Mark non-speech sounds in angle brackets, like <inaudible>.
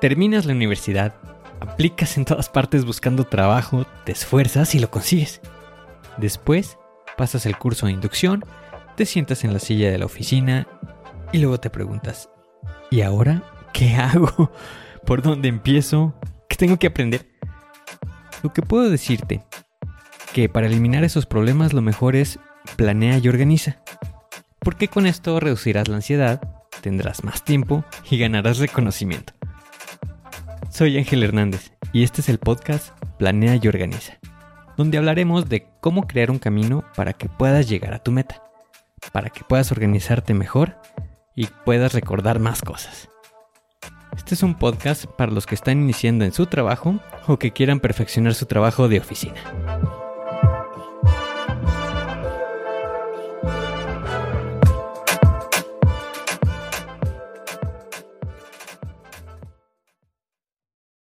Terminas la universidad, aplicas en todas partes buscando trabajo, te esfuerzas y lo consigues. Después, pasas el curso de inducción, te sientas en la silla de la oficina y luego te preguntas, ¿y ahora qué <laughs> hago? ¿Por dónde empiezo? ¿Qué tengo que aprender? Lo que puedo decirte, que para eliminar esos problemas lo mejor es planea y organiza. Porque con esto reducirás la ansiedad, tendrás más tiempo y ganarás reconocimiento. Soy Ángel Hernández y este es el podcast Planea y Organiza, donde hablaremos de cómo crear un camino para que puedas llegar a tu meta, para que puedas organizarte mejor y puedas recordar más cosas. Este es un podcast para los que están iniciando en su trabajo o que quieran perfeccionar su trabajo de oficina.